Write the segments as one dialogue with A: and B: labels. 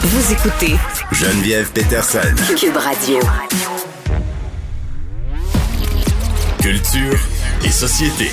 A: Vous écoutez
B: Geneviève Peterson.
A: Cube Radio.
B: Culture et société.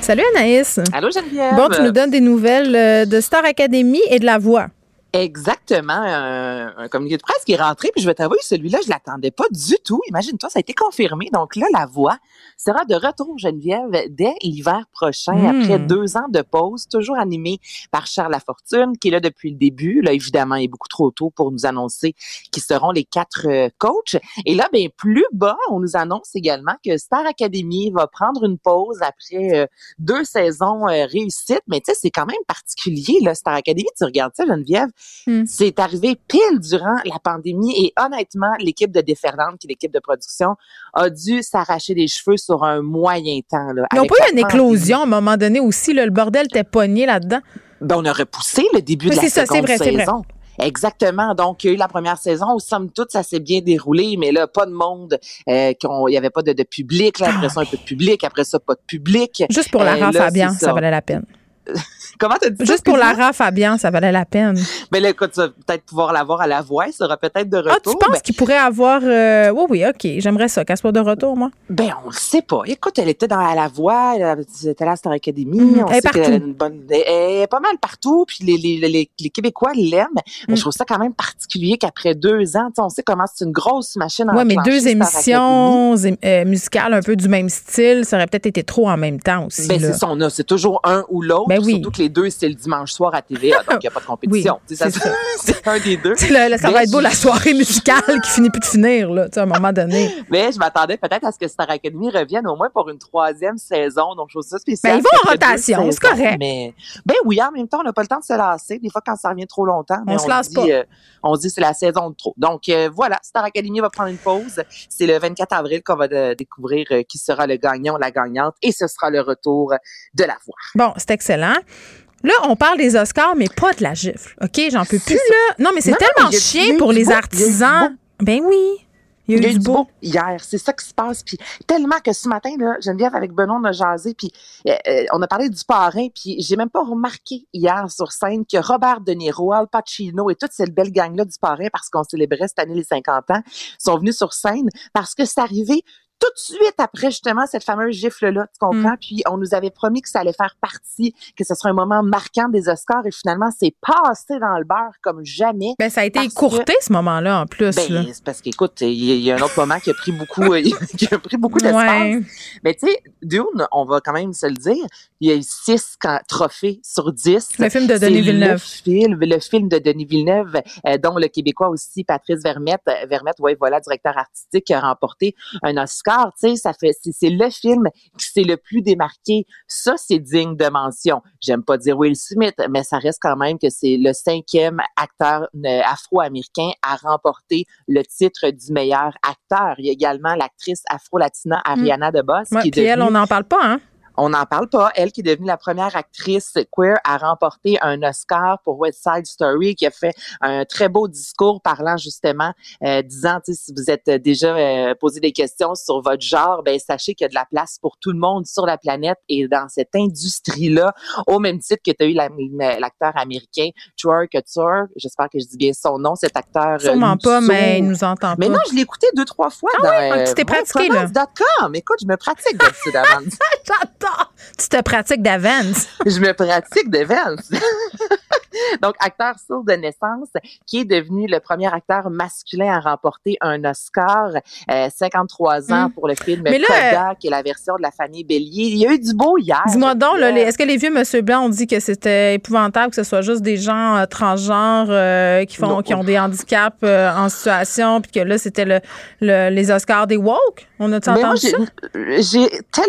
C: Salut Anaïs.
D: Allô Geneviève.
C: Bon, tu nous donnes des nouvelles euh, de Star Academy et de la voix.
D: Exactement, un, un communiqué de presse qui est rentré, puis je vais t'avouer, celui-là, je l'attendais pas du tout. Imagine-toi, ça a été confirmé. Donc là, la voix sera de retour, Geneviève, dès l'hiver prochain,
C: Mm.
D: après deux ans de pause, toujours animé par Charles Lafortune, qui est là depuis le début. Là, évidemment, il est beaucoup trop tôt pour nous annoncer qui seront les quatre euh, coachs. Et là, ben plus bas, on nous annonce également que Star Academy va prendre une pause après euh, deux saisons euh, réussites. Mais tu sais, c'est quand même particulier, là, Star Academy. Tu regardes ça, Geneviève,
C: Mm.
D: c'est arrivé pile durant la pandémie et honnêtement, l'équipe de Déferlante, qui est l'équipe de production, a dû s'arracher les cheveux sur un moyen temps. Là,
C: Ils n'ont pas eu une éclosion à un moment donné aussi. là, le bordel était pogné là-dedans?
D: Ben, on a repoussé le début
C: Oui,
D: de la
C: ça,
D: seconde
C: vrai,
D: saison. Exactement. Donc, il y a eu la première saison où, somme toute, ça s'est bien déroulé, mais là, pas de monde. euh, Il n'y avait pas de, de public. Là, après ça, un peu de public. Après ça, pas de public.
C: Juste pour la
D: Euh, là,
C: Fabian, ça.
D: ça.
C: valait la peine.
D: Comment t'as dit ça?
C: Juste pour la
D: excuse-moi?
C: raf Fabian, ça valait la peine.
D: Ben là, écoute, tu vas peut-être pouvoir l'avoir à la voix. Il sera peut-être de
C: Ah, tu
D: retour.
C: penses
D: Ben,
C: qu'il pourrait avoir. euh, Oui, oui, OK. J'aimerais ça, qu'elle soit de retour, moi.
D: Ben, on le sait pas. Écoute, elle était dans à la voix, elle était à la Star Academy.
C: Mhm.
D: On
C: Elle est
D: sait a
C: partout.
D: une bonne, elle est pas mal partout. Puis les, les, les, les Québécois l'aiment. Mais
C: Mhm.
D: je trouve ça quand même particulier qu'après deux ans, on sait comment c'est une grosse machine à
C: Oui, mais deux émissions euh, musicales un peu du même style, ça aurait peut-être été trop en même temps aussi.
D: Ben, c'est ça, on a, c'est toujours un ou l'autre.
C: Ben oui.
D: Surtout que les deux, c'est le dimanche soir à TVA, donc il n'y a pas de compétition.
C: Oui, c'est
D: ça, c'est un des deux.
C: Là, là, ça
D: Mais
C: va être beau la soirée musicale qui finit plus de finir, là, à un moment donné.
D: Mais je m'attendais peut-être à ce que Star Academy revienne au moins pour une troisième saison. Donc, je trouve ça spécial.
C: Ben, ils vont en rotation, c'est correct.
D: Mais, ben oui, en même temps, on n'a pas le temps de se lasser. Des fois, quand ça revient trop longtemps,
C: On
D: mais
C: se lasse
D: dit,
C: pas.
D: euh, on se dit c'est la saison de trop. Donc, euh, voilà, Star Academy va prendre une pause. C'est le 24 avril qu'on va de- découvrir euh, qui sera le gagnant ou la gagnante. Et ce sera le retour de la voix.
C: Bon, c'est excellent. Là, on parle des Oscars, mais pas de la gifle. OK, j'en peux plus, là. Non, mais c'est tellement
D: a
C: pour les
D: beau, il y a du
C: artisans. Ben oui. Il y a eu du beau.
D: hier. C'est ça qui se passe. Puis tellement que ce matin, là, Geneviève, avec Benoît, on a jasé. Puis euh, euh, on a parlé du parrain. Puis j'ai même pas remarqué hier sur scène que Robert De Niro, Al Pacino et toute cette belle gang-là du parrain, parce qu'on célébrait cette année les 50 ans, sont venus sur scène parce que c'est arrivé tout de suite après justement cette fameuse gifle-là, tu comprends?
C: Mm.
D: Puis on nous avait promis que ça allait faire partie, que ce serait un moment marquant des Oscars et finalement c'est passé dans le beurre comme jamais.
C: Ben, ça a été écourté, ce moment-là, en plus.
D: Ben, c'est parce qu'écoute, il y, a- il y a un autre moment qui a pris beaucoup, euh, qui a pris beaucoup d'espace.
C: Ouais.
D: Mais tu sais, Dune, on va quand même se le dire, il y a eu six trophées sur dix.
C: Le film de Denis
D: Le
C: Villeneuve.
D: film, le film de Denis Villeneuve, euh, dont le Québécois aussi, Patrice Vermette, euh, Vermette, ouais, voilà, directeur artistique, qui a remporté un Oscar. Tu sais, ça fait, c'est le film qui s'est le plus démarqué. Ça, c'est digne de mention. J'aime pas dire Will Smith, mais ça reste quand même que c'est le cinquième acteur euh, afro-américain à remporter le titre du meilleur acteur. Il y a également l'actrice afro-latina Ariana DeBose
C: Ouais,
D: qui est
C: puis elle, on n'en parle pas, hein?
D: On n'en parle pas. Elle qui est devenue la première actrice queer à remporter un Oscar pour West Side Story, qui a fait un très beau discours parlant justement, euh, disant, si vous êtes déjà euh, posé des questions sur votre genre, ben sachez qu'il y a de la place pour tout le monde sur la planète et dans cette industrie-là, au même titre que tu as eu la- l'acteur américain Troy Couture, j'espère que je dis bien son nom, cet acteur. euh,
C: Sûrement pas, mais il nous entend
D: Mais
C: pas.
D: non, je l'ai écouté deux, trois fois dans
C: ouais? Ah, tu t'es pratiqué, là.
D: Écoute, je me pratique d'habitude avant
C: Tu te pratiques d'avance.
D: je me pratique de Vance. Donc, acteur sourd de naissance, qui est devenu le premier acteur masculin à remporter un Oscar, euh, 53 ans
C: Mm.
D: pour le film
C: Mais là,
D: Coda, qui est la version de la famille Bélier. Il y a eu du beau hier.
C: Dis-moi donc, est-ce que les vieux Monsieur Blanc ont dit que c'était épouvantable que ce soit juste des gens euh, transgenres euh, qui font
D: Non.
C: qui ont des handicaps euh, en situation, puis que là, c'était le, le- les Oscars des woke? On a-tu
D: Mais moi,
C: entendu ça?
D: j'ai, j'ai tel-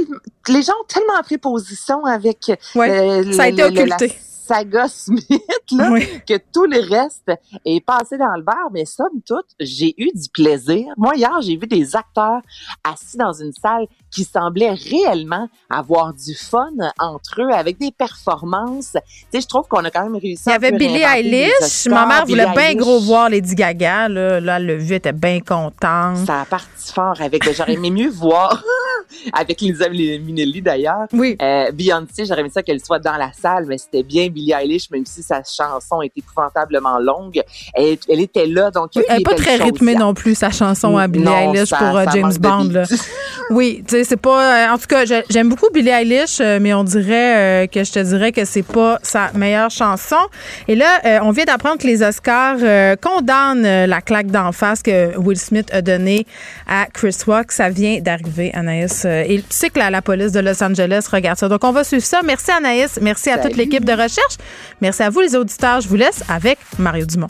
D: les gens ont tellement pris position avec
C: Ouais,
D: euh,
C: ça a
D: le-
C: été
D: le- la
C: occulté.
D: Saga Smith, là,
C: Oui.
D: que tout le reste est passé dans le beurre, mais somme toute, j'ai eu du plaisir. Moi, hier, j'ai vu des acteurs assis dans une salle qui semblaient réellement avoir du fun entre eux avec des performances. Tu sais, je trouve qu'on a quand même réussi
C: Il y avait Billie Eilish. Ma mère voulait bien gros voir Lady Gaga. Là, là vu, elle était bien contente.
D: Ça a parti fort avec. J'aurais aimé mieux voir avec Lisa Minnelli d'ailleurs.
C: Oui.
D: Euh, Beyoncé, j'aurais aimé ça qu'elle soit dans la salle, mais c'était bien Billie Eilish, même si sa chanson est épouvantablement longue. Elle, elle était là, donc eu
C: Elle n'est pas très rythmée non plus, sa chanson à Billie
D: Non,
C: Eilish
D: ça-
C: pour euh,
D: ça
C: James Bond. là. Oui, tu sais, c'est pas. euh, en tout cas, j'aime beaucoup Billie Eilish, mais on dirait que je te dirais que c'est pas sa meilleure chanson. Et là, on vient d'apprendre que les Oscars condamnent la claque d'en face que Will Smith a donnée à Chris Rock. Ça vient d'arriver, Anaïs. Euh, Et tu sais que la, la police de Los Angeles regarde ça. Donc, on va suivre ça. Merci, Anaïs. Merci à toute l'équipe de recherche. Merci à vous, les auditeurs. Je vous laisse avec Mario Dumont.